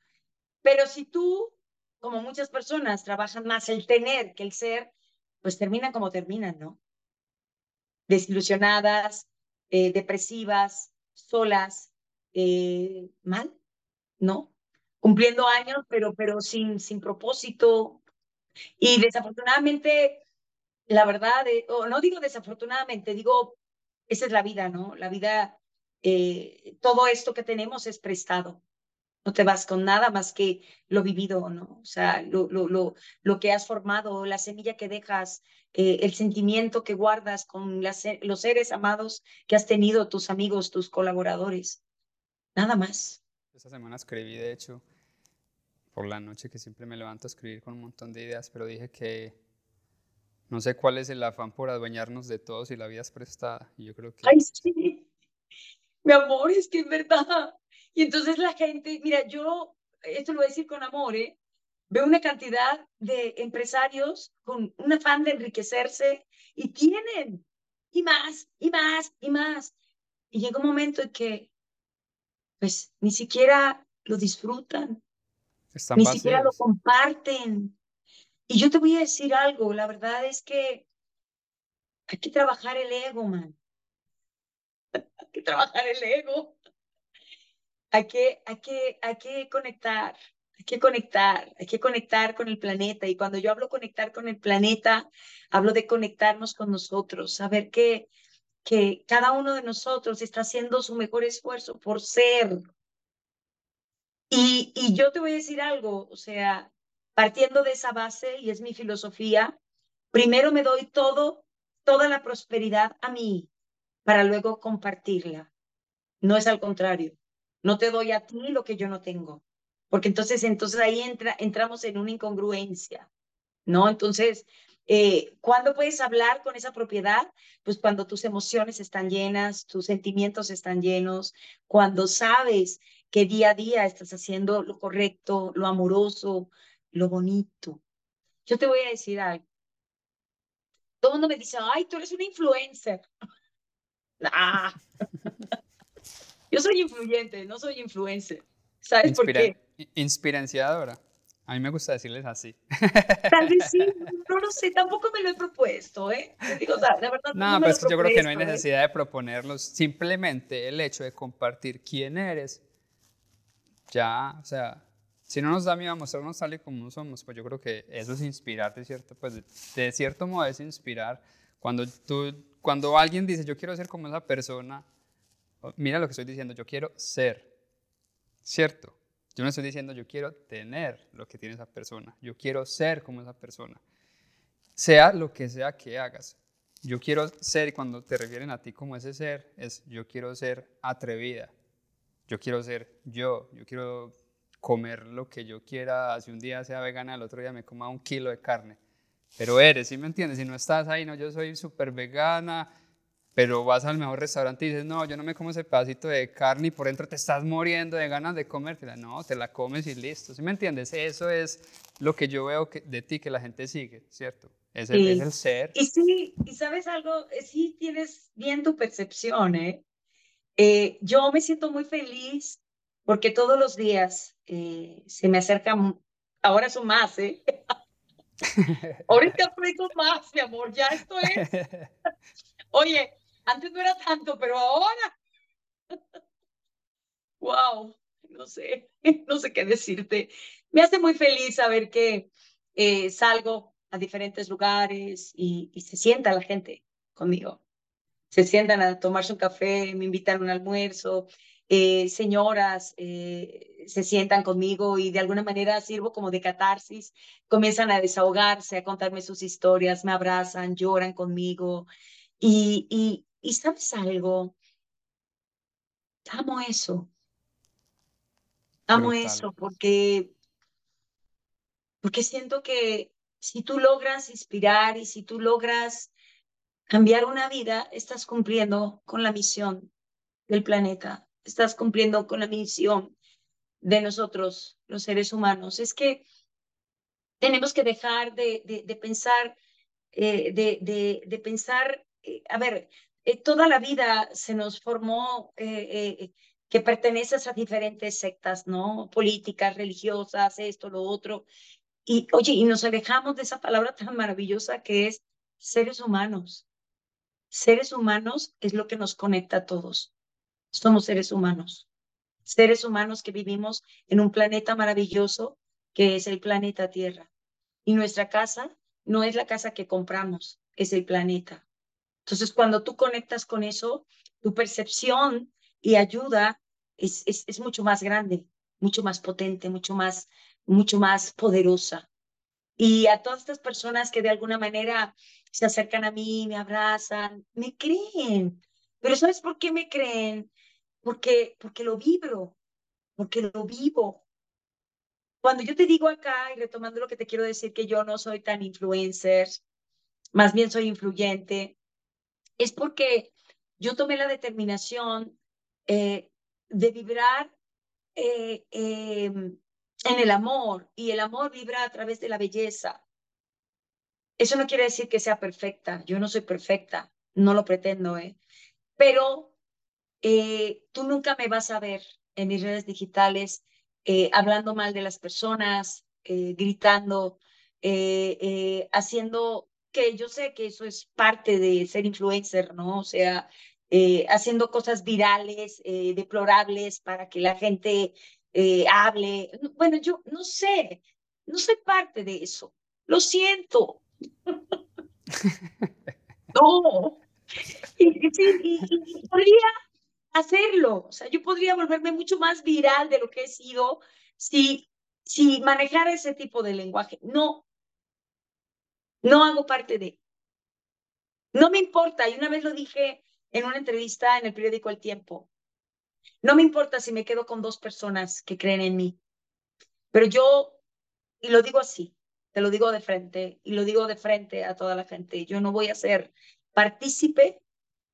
Pero si tú, como muchas personas, trabajan más el tener que el ser, pues terminan como terminan, ¿no? Desilusionadas, eh, depresivas, solas, eh, mal, ¿no? Cumpliendo años, pero, pero sin, sin propósito. Y desafortunadamente, la verdad, eh, o no digo desafortunadamente, digo, esa es la vida, ¿no? La vida, todo esto que tenemos es prestado no te vas con nada más que lo vivido, ¿no? O sea, lo, lo, lo, lo que has formado, la semilla que dejas, eh, el sentimiento que guardas con las, los seres amados que has tenido, tus amigos, tus colaboradores. Nada más. Esta semana escribí, de hecho, por la noche que siempre me levanto a escribir con un montón de ideas, pero dije que no sé cuál es el afán por adueñarnos de todos y la vida es prestada. Y yo creo que... Ay, sí. Mi amor, es que es verdad. Y entonces la gente, mira, yo, esto lo voy a decir con amor, ¿eh? veo una cantidad de empresarios con un afán de enriquecerse y tienen, y más, y más, y más. Y llega un momento en que, pues, ni siquiera lo disfrutan, ni siquiera lo comparten. Y yo te voy a decir algo, la verdad es que hay que trabajar el ego, man. hay que trabajar el ego. Hay que, hay que, hay que conectar, hay que conectar, hay que conectar con el planeta. Y cuando yo hablo conectar con el planeta, hablo de conectarnos con nosotros, saber que, que cada uno de nosotros está haciendo su mejor esfuerzo por ser. Y, yo te voy a decir algo, o sea, partiendo de esa base, y es mi filosofía, primero me doy todo, toda la prosperidad a mí, para luego compartirla. No es al contrario. No te doy a ti lo que yo no tengo. Porque entonces, entonces ahí entra, entramos en una incongruencia, ¿no? Entonces, eh, ¿cuándo puedes hablar con esa propiedad? Pues cuando tus emociones están llenas, tus sentimientos están llenos, cuando sabes que día a día estás haciendo lo correcto, lo amoroso, lo bonito. Yo te voy a decir algo. Todo el mundo me dice, ay, tú eres una influencer. ah. Yo soy influyente, no soy influencer. ¿Sabes por qué? Inspiranciadora. A mí me gusta decirles así. Tal vez sí, no lo sé, tampoco me lo he propuesto, ¿eh? digo, la verdad, no, no pues yo creo que no hay ¿eh? necesidad de proponerlos, simplemente el hecho de compartir quién eres, ya, o sea, si no nos da miedo mostrarnos tal y como somos, pues yo creo que eso es inspirarte, ¿cierto? Pues de, de cierto modo es inspirar. Cuando, tú, cuando alguien dice, yo quiero ser como esa persona, mira lo que estoy diciendo, yo quiero ser, ¿cierto? Yo no estoy diciendo yo quiero tener lo que tiene esa persona, yo quiero ser como esa persona. Sea lo que sea que hagas. Yo quiero ser, y cuando te refieren a ti como ese ser, es yo quiero ser atrevida. Yo quiero ser yo, yo quiero comer lo que yo quiera, si un día sea vegana, el otro día me coma un kilo de carne. Pero eres, ¿sí me entiendes? Si no estás ahí, no, yo soy súper vegana, pero vas al mejor restaurante y dices, no, yo no me como ese pedacito de carne y por dentro te estás muriendo de ganas de comértela. No, te la comes y listo. ¿Sí me entiendes? Eso es lo que yo veo que, de ti que la gente sigue, ¿cierto? Es el, es el, ser. Y sí, y sabes algo, eh, sí tienes bien tu percepción, ¿eh? ¿Eh? yo me siento muy feliz porque todos los días eh, se me acercan, ahora son más, ¿eh? Ahorita aprendo más, mi amor, ya esto es. Oye, antes no era tanto, pero ahora. wow, no sé, no sé qué decirte. Me hace muy feliz saber que eh, salgo a diferentes lugares y, se sienta la gente conmigo. Se sientan a tomarse un café, me invitan a un almuerzo, eh, señoras eh, se sientan conmigo y de alguna manera sirvo como de catarsis, comienzan a desahogarse, a contarme sus historias, me abrazan, lloran conmigo. Y, y, y sabes algo, amo eso. Amo eso porque, porque siento que si tú logras inspirar y si tú logras cambiar una vida, estás cumpliendo con la misión del planeta, estás cumpliendo con la misión de nosotros, los seres humanos. Es que tenemos que dejar de, de, pensar, eh, de, de, pensar, eh, a ver, eh, toda la vida se nos formó que perteneces a diferentes sectas, ¿no? Políticas, religiosas, esto, lo otro. Y oye, y nos alejamos de esa palabra tan maravillosa que es seres humanos. Seres humanos es lo que nos conecta a todos. Somos seres humanos. Seres humanos que vivimos en un planeta maravilloso que es el planeta Tierra. Y nuestra casa no es la casa que compramos, es el planeta. Entonces, cuando tú conectas con eso, tu percepción y ayuda es, es, mucho más grande, mucho más potente, mucho más, mucho más poderosa. Y a todas estas personas que de alguna manera se acercan a mí, me abrazan, me creen. Pero ¿sabes por qué me creen? Porque, porque lo vibro, porque lo vivo. Cuando yo te digo acá, y retomando lo que te quiero decir, que yo no soy tan influencer, más bien soy influyente, es porque yo tomé la determinación eh, de vibrar eh, em, en el amor y el amor vibra a través de la belleza. Eso no quiere decir que sea perfecta, yo no soy perfecta, no lo pretendo, ¿eh? pero eh, tú nunca me vas a ver en mis redes digitales hablando mal de las personas, gritando, eh, eh, haciendo, que yo sé que eso es parte de ser influencer, ¿no? O sea, eh, haciendo cosas virales, deplorables para que la gente hable. Bueno, yo no sé, no soy parte de eso. Lo siento. no. Y, y, podría hacerlo. O sea, yo podría volverme mucho más viral de lo que he sido si, si manejara ese tipo de lenguaje. No. No hago parte de. No me importa. Y una vez lo dije en una entrevista en el periódico El Tiempo. No me importa si me quedo con dos personas que creen en mí. Pero yo, y lo digo así, te lo digo de frente, y lo digo de frente a toda la gente, yo no voy a ser partícipe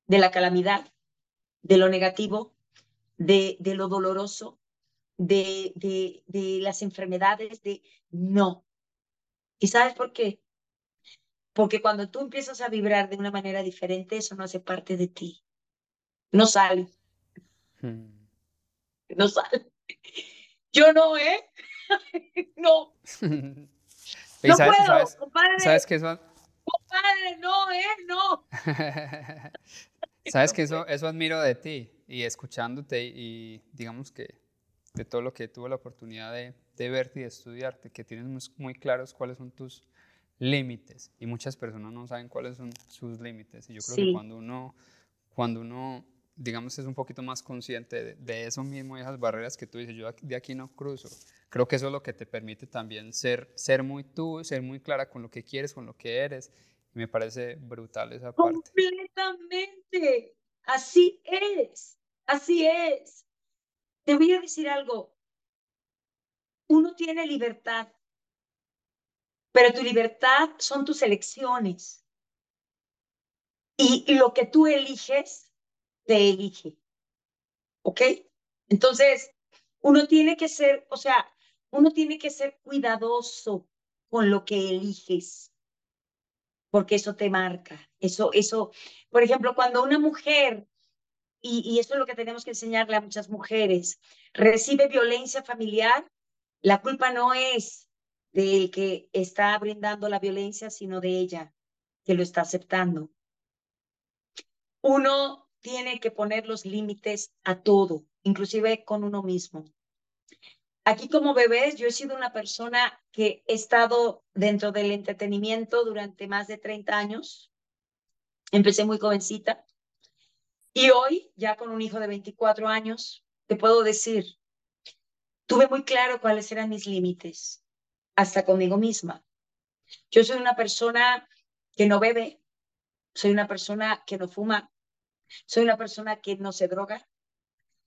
de la calamidad, de lo negativo, de, de lo doloroso, de, de, de las enfermedades, de no. ¿Y sabes por qué? Porque cuando tú empiezas a vibrar de una manera diferente, eso no hace parte de ti. No sale. Hmm. No sale. Yo no, ¿eh? no. no sabes, puedo, sabes, compadre. ¿Sabes que eso? Compadre, no, ¿eh? No. sabes que eso, eso admiro de ti y escuchándote y digamos que de todo lo que tuve la oportunidad de, de verte y de estudiarte, que tienes muy claros cuáles son tus límites y muchas personas no saben cuáles son sus límites y yo creo que cuando uno, cuando uno digamos, es un poquito más consciente de, eso mismo, esas barreras que tú dices, yo de aquí no cruzo. Creo que eso es lo que te permite también ser, ser muy tú, ser muy clara con lo que quieres, con lo que eres. Y me parece brutal esa parte. Completamente. Así es. Así es. Te voy a decir algo. Uno tiene libertad, pero tu libertad son tus elecciones. Y lo que tú eliges te elige. ¿Ok? Entonces, uno tiene que ser, o sea, uno tiene que ser cuidadoso con lo que eliges, porque eso te marca. Eso, eso, por ejemplo, cuando una mujer, y, y eso es lo que tenemos que enseñarle a muchas mujeres, recibe violencia familiar, la culpa no es del que está brindando la violencia, sino de ella, que lo está aceptando. Uno tiene que poner los límites a todo, inclusive con uno mismo. Aquí como bebés, yo he sido una persona que he estado dentro del entretenimiento durante más de 30 años. Empecé muy jovencita. Y hoy, ya con un hijo de 24 años, te puedo decir, tuve muy claro cuáles eran mis límites, hasta conmigo misma. Yo soy una persona que no bebe, soy una persona que no fuma, soy una persona que no se droga.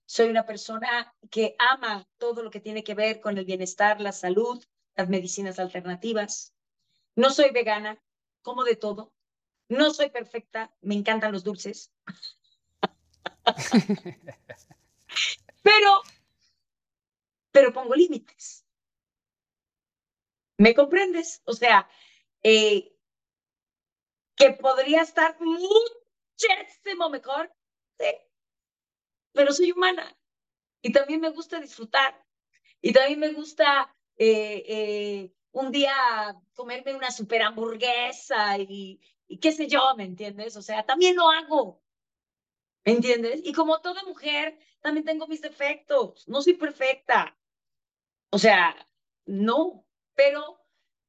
Soy una persona que ama todo lo que tiene que ver con el bienestar, la salud, las medicinas alternativas. No soy vegana, como de todo. No soy perfecta, me encantan los dulces. pero, pero pongo límites. ¿Me comprendes? O sea, eh, que podría estar muy muchísimo mejor, sí, pero soy humana y también me gusta disfrutar y también me gusta eh, eh, un día comerme una super hamburguesa y, y qué sé yo, ¿me entiendes? O sea, también lo hago, ¿me entiendes? Y como toda mujer, también tengo mis defectos, no soy perfecta, o sea, no, pero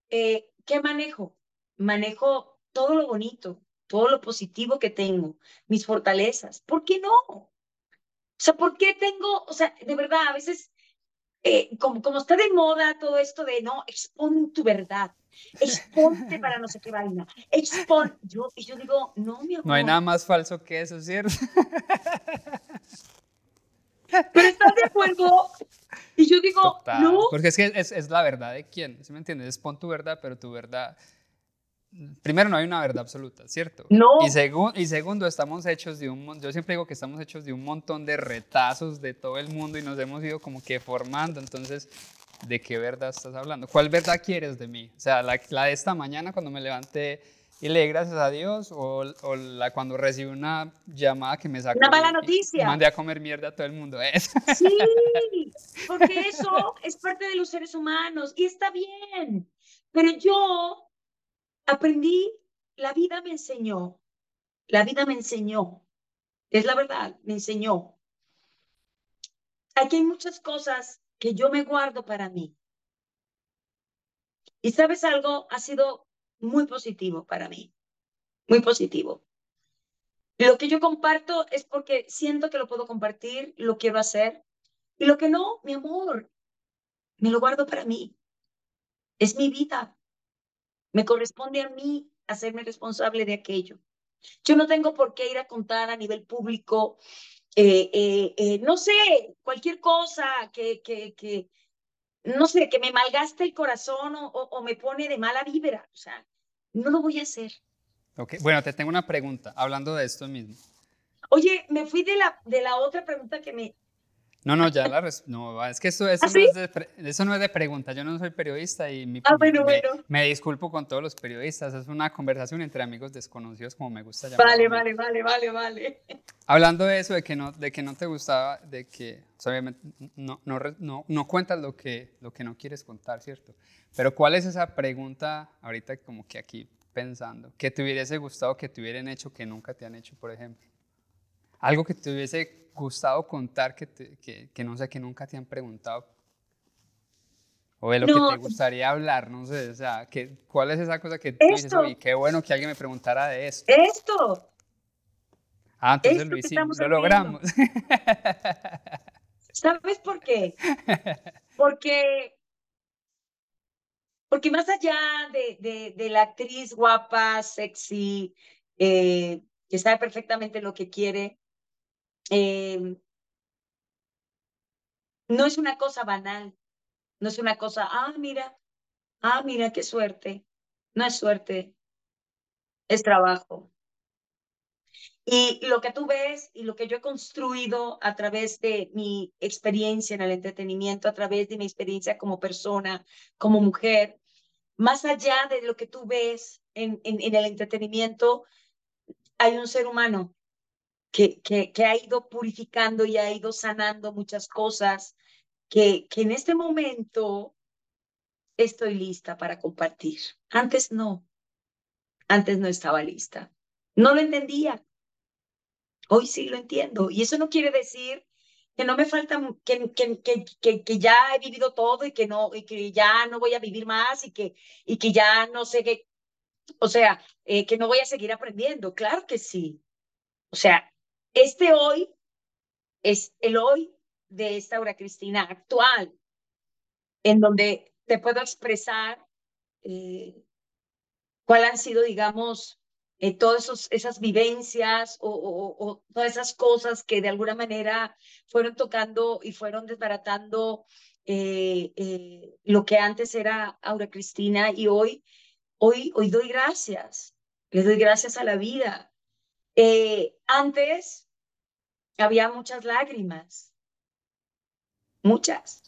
eh, ¿qué manejo? Manejo todo lo bonito, todo lo positivo que tengo, mis fortalezas. ¿Por qué no? O sea, ¿por qué tengo, o sea, de verdad, a veces, eh, como, como está de moda todo esto de, no, expon tu verdad, exponte para no sé qué vaina, expon, yo, y yo digo, no, mi amor. No hay nada más falso que eso, ¿cierto? Pero estás de acuerdo. Y yo digo, no. Porque es que es, es la verdad de quién, ¿sí me entiendes? Expon tu verdad, pero tu verdad primero no hay una verdad absoluta, ¿cierto? No. Y, y segundo, estamos hechos de un, yo siempre digo que estamos hechos de un montón de retazos de todo el mundo y nos hemos ido como que formando, entonces, ¿de qué verdad estás hablando? ¿Cuál verdad quieres de mí? O sea, la, la de esta mañana cuando me levanté y le di gracias a Dios o, o, la cuando recibí una llamada que me sacó. Una mala noticia. mandé a comer mierda a todo el mundo. ¿es? Sí, porque eso es parte de los seres humanos y está bien. Pero yo aprendí, la vida me enseñó, la vida me enseñó, es la verdad, me enseñó. Aquí hay muchas cosas que yo me guardo para mí. Y sabes algo, ha sido muy positivo para mí, muy positivo. Lo que yo comparto es porque siento que lo puedo compartir, lo quiero hacer. Y lo que no, mi amor, me lo guardo para mí. Es mi vida. Me corresponde a mí hacerme responsable de aquello. Yo no tengo por qué ir a contar a nivel público, eh, eh, eh, no sé, cualquier cosa que, que, que, no sé, que me malgaste el corazón o, o, me pone de mala vibra. O sea, no lo voy a hacer. Ok, bueno, te tengo una pregunta, hablando de esto mismo. Oye, me fui de la, de la otra pregunta que me, no, no, ya la No, es que eso, eso, ¿Ah, no es de, eso, no es de, pregunta. Yo no soy periodista y mi, ah, bueno, me, bueno. me, disculpo con todos los periodistas. Es una conversación entre amigos desconocidos, como me gusta llamar. Vale, vale, vale, vale, vale. Hablando de eso, de que no, de que no te gustaba, de que obviamente no, no, no, no cuentas lo que, lo que no quieres contar, ¿cierto? Pero ¿cuál es esa pregunta ahorita como que aquí pensando? Que te hubiese gustado que te hubieran hecho que nunca te han hecho, por ejemplo. Algo que te hubiese gustado contar que, que, que, no sé, que nunca te han preguntado? O de lo que te gustaría hablar, no sé, o sea, que, ¿cuál es esa cosa que tú dices, oye, qué bueno que alguien me preguntara de esto? Esto. Ah, entonces lo hicimos, lo logramos. ¿Sabes por qué? Porque, porque más allá de, de, de la actriz guapa, sexy, eh, que sabe perfectamente lo que quiere, eh, no es una cosa banal, no es una cosa, ah, mira, ah, mira, qué suerte. No es suerte, es trabajo. Y lo que tú ves y lo que yo he construido a través de mi experiencia en el entretenimiento, a través de mi experiencia como persona, como mujer, más allá de lo que tú ves en, en el entretenimiento, hay un ser humano que, que, ha ido purificando y ha ido sanando muchas cosas, que, que en este momento estoy lista para compartir. Antes no, antes no estaba lista. No lo entendía. Hoy sí lo entiendo. Y eso no quiere decir que no me falta, que, que, que, que, ya he vivido todo y que no, y que ya no voy a vivir más y que, y que ya no sé qué, o sea, eh, que no voy a seguir aprendiendo. Claro que sí. O sea, este hoy es el hoy de esta Aura Cristina actual, en donde te puedo expresar eh, cuáles han sido, digamos, eh, todas esas vivencias o, todas esas cosas que de alguna manera fueron tocando y fueron desbaratando eh, eh, lo que antes era Aura Cristina y hoy, hoy, hoy doy gracias, le doy gracias a la vida. Antes había muchas lágrimas, muchas.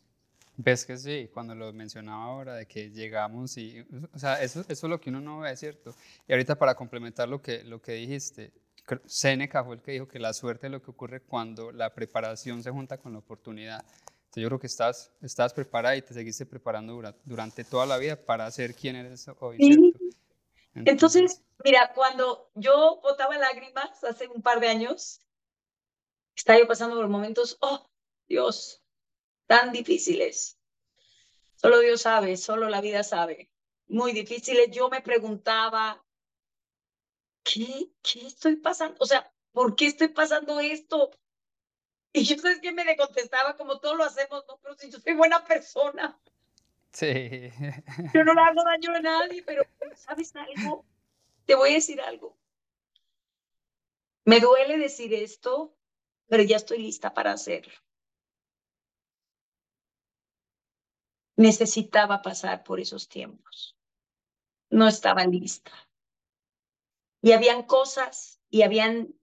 Ves que sí, cuando lo mencionaba ahora, de que llegamos y, o sea, eso, eso es lo que uno no ve, ¿cierto? Y ahorita para complementar lo que, lo que dijiste, Seneca fue el que dijo que la suerte es lo que ocurre cuando la preparación se junta con la oportunidad. Entonces yo creo que estás, estás preparada y te seguiste preparando durante, durante toda la vida para ser quien eres hoy, ¿cierto? Entonces, mira, cuando yo botaba lágrimas hace un par de años, estaba yo pasando por momentos, oh, Dios, tan difíciles. Solo Dios sabe, solo la vida sabe. Muy difíciles. Yo me preguntaba, ¿qué, qué estoy pasando? O sea, ¿por qué estoy pasando esto? Y yo sabes que me contestaba como todos lo hacemos, no, pero si yo soy buena persona. Sí. Yo no le hago daño a nadie, pero ¿sabes algo? Te voy a decir algo. Me duele decir esto, pero ya estoy lista para hacerlo. Necesitaba pasar por esos tiempos. No estaba lista. Y habían cosas y habían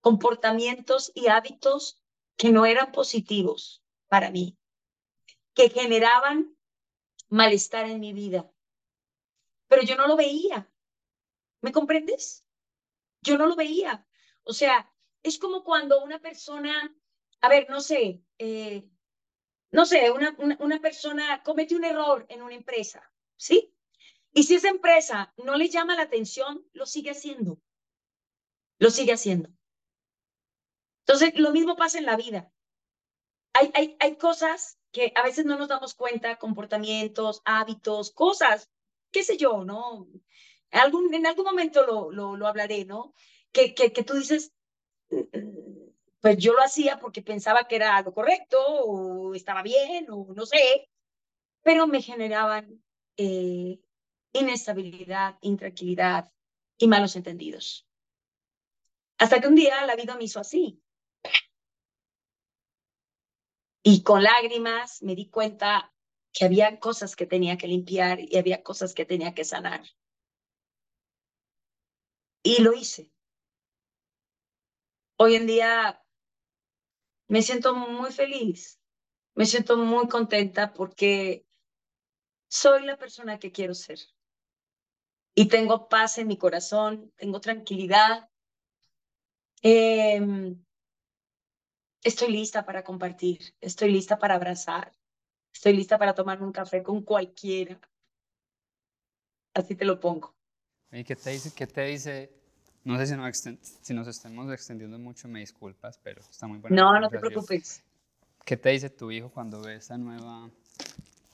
comportamientos y hábitos que no eran positivos para mí, que generaban malestar en mi vida. Pero yo no lo veía. ¿Me comprendes? Yo no lo veía. O sea, es como cuando una persona, a ver, no sé, eh, no sé, una, una, persona comete un error en una empresa, ¿sí? Y si esa empresa no le llama la atención, lo sigue haciendo. Lo sigue haciendo. Entonces, lo mismo pasa en la vida. Hay, hay, hay cosas que a veces no nos damos cuenta, comportamientos, hábitos, cosas, qué sé yo, ¿no? Algún, en algún momento lo, lo, lo hablaré, ¿no? Que, que, que tú dices, mm, pues yo lo hacía porque pensaba que era algo correcto o estaba bien o no sé, pero me generaban eh, inestabilidad, intranquilidad y malos entendidos. Hasta que un día la vida me hizo así. Y con lágrimas me di cuenta que había cosas que tenía que limpiar y había cosas que tenía que sanar. Y lo hice. Hoy en día me siento muy feliz, me siento muy contenta porque soy la persona que quiero ser. Y tengo paz en mi corazón, tengo tranquilidad. Em, estoy lista para compartir, estoy lista para abrazar, estoy lista para tomarme un café con cualquiera. Así te lo pongo. ¿Y qué te dice? ¿Qué te dice? No sé si nos, si nos estemos extendiendo mucho, me disculpas, pero está muy bueno. No, no te preocupes. ¿Qué te dice tu hijo cuando ve esta nueva,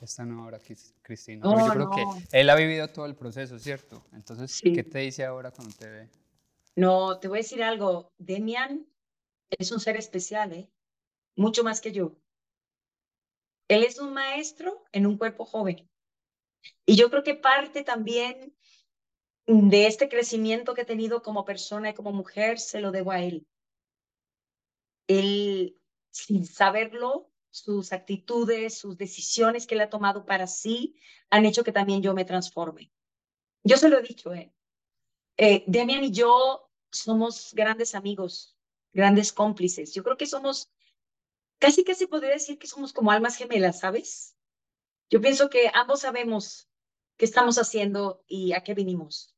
esta nueva hora, Cristina? yo creo que él ha vivido todo el proceso, ¿cierto? Entonces, ¿qué te dice ahora cuando te ve? No, te voy a decir algo. Demian es un ser especial, ¿eh? Mucho más que yo. Él es un maestro en un cuerpo joven. Y yo creo que parte también de este crecimiento que he tenido como persona y como mujer, se lo debo a él. Él, sin saberlo, sus actitudes, sus decisiones que él ha tomado para sí, han hecho que también yo me transforme. Yo se lo he dicho, ¿eh? eh Demian y yo somos grandes amigos, grandes cómplices. Yo creo que somos, casi casi podría decir que somos como almas gemelas, ¿sabes? Yo pienso que ambos sabemos qué estamos haciendo y a qué vinimos.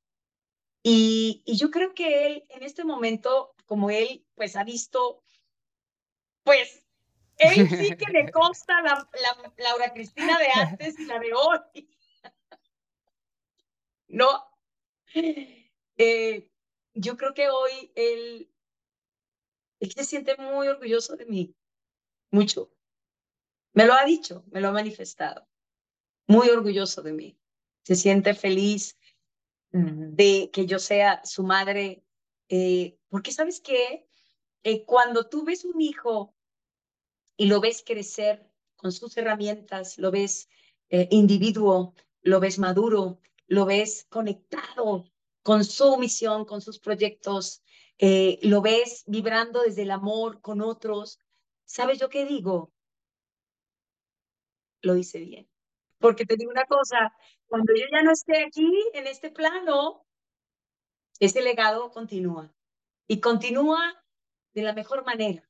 Y, y yo creo que él, en este momento, como él, pues ha visto, pues, él sí que le consta la, la Laura Cristina de antes y la de hoy. no. Eh, yo creo que hoy él, él se siente muy orgulloso de mí, mucho. Me lo ha dicho, me lo ha manifestado. Muy orgulloso de mí. Se siente feliz de que yo sea su madre, eh, porque sabes que eh, cuando tú ves un hijo y lo ves crecer con sus herramientas, lo ves eh, individuo, lo ves maduro, lo ves conectado con su misión, con sus proyectos, eh, lo ves vibrando desde el amor con otros. ¿Sabes yo qué digo? Lo hice bien. Porque te digo una cosa, cuando yo ya no esté aquí, en este plano, ese legado continúa. Y continúa de la mejor manera.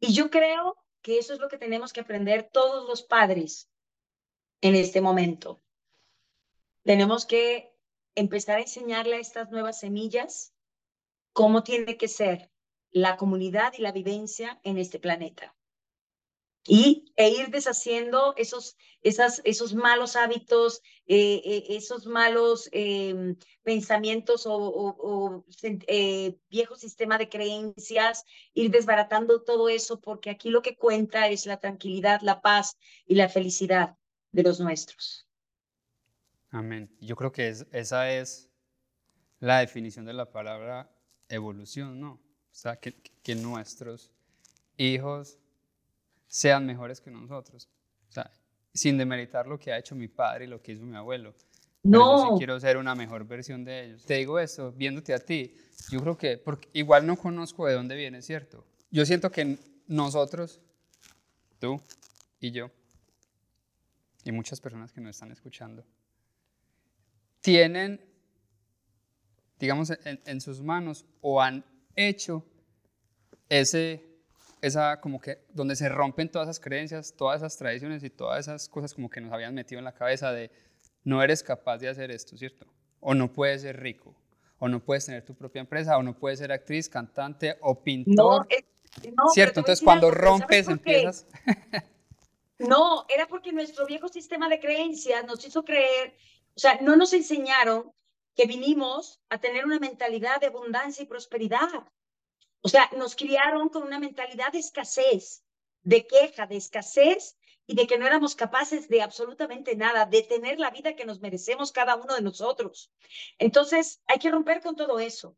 Y yo creo que eso es lo que tenemos que aprender todos los padres en este momento. Tenemos que empezar a enseñarle a estas nuevas semillas cómo tiene que ser la comunidad y la vivencia en este planeta. Y, e ir deshaciendo esos, esas, esos malos hábitos, eh, eh, esos malos em, pensamientos o, o, eh, viejo sistema de creencias, ir desbaratando todo eso, porque aquí lo que cuenta es la tranquilidad, la paz y la felicidad de los nuestros. Amén. Yo creo que esa es la definición de la palabra evolución, ¿no? O sea, que, que nuestros hijos sean mejores que nosotros. O sea, sin demeritar lo que ha hecho mi padre y lo que hizo mi abuelo. No. yo sí quiero ser una mejor versión de ellos. Te digo esto, viéndote a ti, yo creo que, porque igual no conozco de dónde viene, ¿cierto? Yo siento que nosotros, tú y yo, y muchas personas que nos están escuchando, tienen, digamos, en, sus manos o han hecho ese, esa como que, donde se rompen todas esas creencias, todas esas tradiciones y todas esas cosas como que nos habían metido en la cabeza de no eres capaz de hacer esto, ¿cierto? O no puedes ser rico, o no puedes tener tu propia empresa, o no puedes ser actriz, cantante o pintor. No, ¿Cierto? Entonces cuando rompes empiezas... no, era porque nuestro viejo sistema de creencias nos hizo creer o sea, no nos enseñaron que vinimos a tener una mentalidad de abundancia y prosperidad. O sea, nos criaron con una mentalidad de escasez, de queja, de escasez y de que no éramos capaces de absolutamente nada, de tener la vida que nos merecemos cada uno de nosotros. Entonces, hay que romper con todo eso.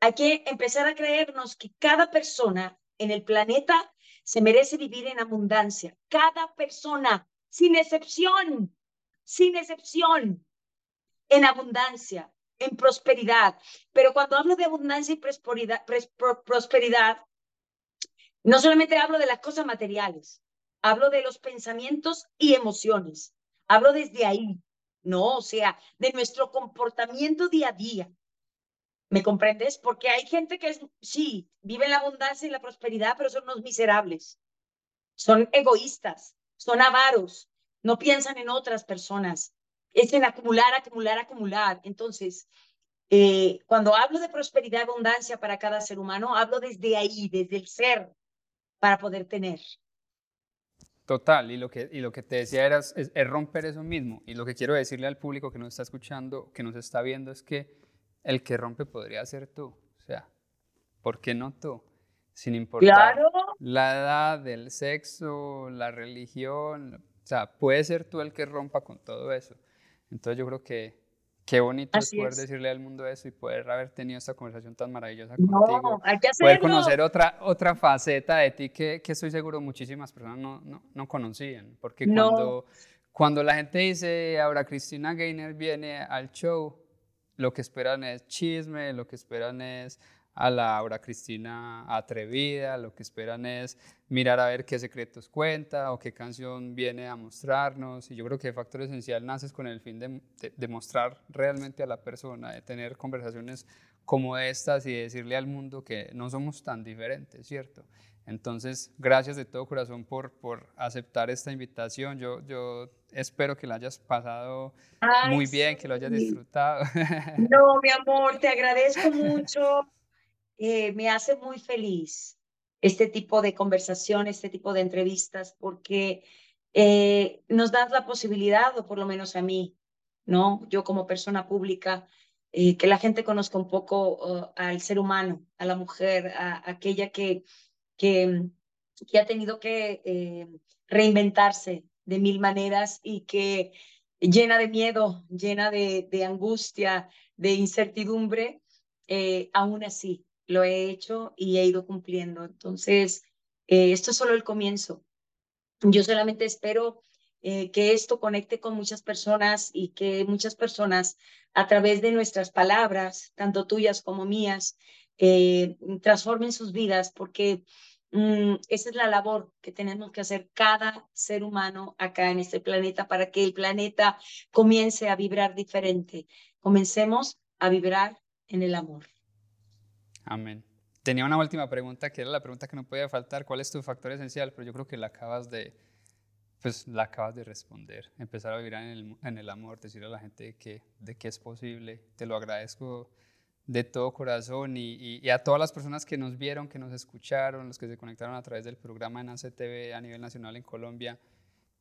Hay que empezar a creernos que cada persona en el planeta se merece vivir en abundancia. Cada persona, sin excepción, sin excepción, en abundancia, en prosperidad. Pero cuando hablo de abundancia y prosperidad, no solamente hablo de las cosas materiales, hablo de los pensamientos y emociones. Hablo desde ahí, ¿no? O sea, de nuestro comportamiento día a día. ¿Me comprendes? Porque hay gente que es, sí, vive en la abundancia y la prosperidad, pero son unos miserables. Son egoístas, son avaros, no piensan en otras personas. Es en acumular, acumular, acumular. Entonces, eh, cuando hablo de prosperidad y abundancia para cada ser humano, hablo desde ahí, desde el ser, para poder tener. Total, y lo que, y lo que te decía era, es, es, romper eso mismo. Y lo que quiero decirle al público que nos está escuchando, que nos está viendo, es que el que rompe podría ser tú. O sea, ¿por qué no tú? Sin importar la edad, el sexo, la religión. O sea, puede ser tú el que rompa con todo eso. Entonces yo creo que Qué bonito es poder decirle al mundo eso y poder haber tenido esta conversación tan maravillosa contigo. Hay que poder conocer otra, otra faceta de ti que, que estoy seguro muchísimas personas no, no, no conocían. Porque cuando, cuando la gente dice, ahora Cristina Gainer viene al show, lo que esperan es chisme, lo que esperan es a la Aura Cristina atrevida, lo que esperan es mirar a ver qué secretos cuenta o qué canción viene a mostrarnos. Y yo creo que Factor Esencial nace con el fin de, de, mostrar realmente a la persona, de tener conversaciones como estas y decirle al mundo que no somos tan diferentes, ¿cierto? Entonces, gracias de todo corazón por, por aceptar esta invitación. Yo, yo espero que la hayas pasado muy bien, que lo hayas disfrutado. No, mi amor, te agradezco mucho. Eh, me hace muy feliz este tipo de conversación, este tipo de entrevistas, porque eh, nos das la posibilidad, o por lo menos a mí, ¿no? Yo como persona pública, eh, que la gente conozca un poco al ser humano, a la mujer, a, aquella que, que, que, ha tenido que reinventarse de mil maneras y que llena de miedo, llena de angustia, de incertidumbre, aún así lo he hecho y he ido cumpliendo. Entonces, eh, esto es solo el comienzo. Yo solamente espero eh, que esto conecte con muchas personas y que muchas personas a través de nuestras palabras, tanto tuyas como mías, eh, transformen sus vidas porque mm, esa es la labor que tenemos que hacer cada ser humano acá en este planeta para que el planeta comience a vibrar diferente. Comencemos a vibrar en el amor. Amén. Tenía una última pregunta que era la pregunta que no podía faltar. ¿Cuál es tu factor esencial? Pero yo creo que la acabas de, pues la acabas de responder. Empezar a vivir en el, en el amor, decirle a la gente que, de que es posible. Te lo agradezco de todo corazón y, y, a todas las personas que nos vieron, que nos escucharon, los que se conectaron a través del programa en ACTV a nivel nacional en Colombia.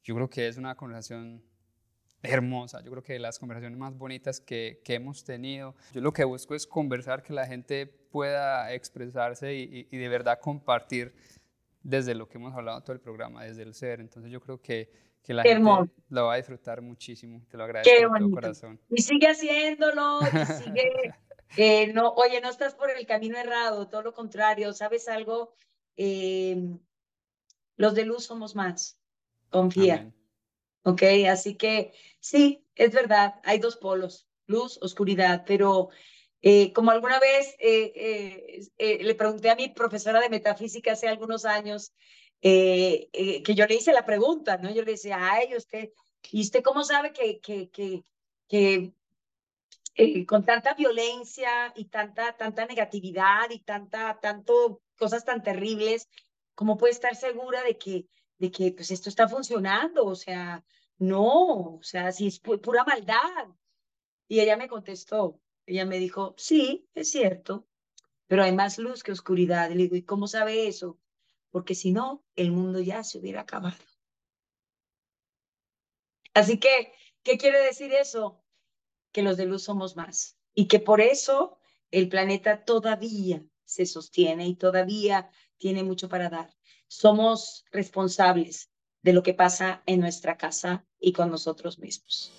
Yo creo que es una conversación hermosa. Yo creo que las conversaciones más bonitas que, que, hemos tenido. Yo lo que busco es conversar, que la gente pueda expresarse y, de verdad compartir desde lo que hemos hablado todo el programa, desde el ser. Entonces yo creo que, que la gente lo va a disfrutar muchísimo. Te lo agradezco de todo corazón. Y sigue haciéndolo, y sigue... Eh, no, oye, no estás por el camino errado, todo lo contrario, ¿sabes algo? Eh, los de luz somos más, confía. ¿Ok? Así que sí, es verdad, hay dos polos, luz, oscuridad, pero eh, como alguna vez eh, eh, le pregunté a mi profesora de metafísica hace algunos años, que yo le hice la pregunta, ¿no? Yo le decía, ay, usted, ¿y usted cómo sabe que, que, que, que con tanta violencia y tanta, tanta negatividad y tanta, tanto cosas tan terribles, ¿cómo puede estar segura de que, de que pues esto está funcionando? O sea, no, o sea, si es pura maldad. Y ella me contestó, ella me dijo, sí, es cierto, pero hay más luz que oscuridad. Y le digo, ¿y cómo sabe eso? Porque si no, el mundo ya se hubiera acabado. Así que, ¿qué quiere decir eso? que los de luz somos más y que por eso el planeta todavía se sostiene y todavía tiene mucho para dar. Somos responsables de lo que pasa en nuestra casa y con nosotros mismos.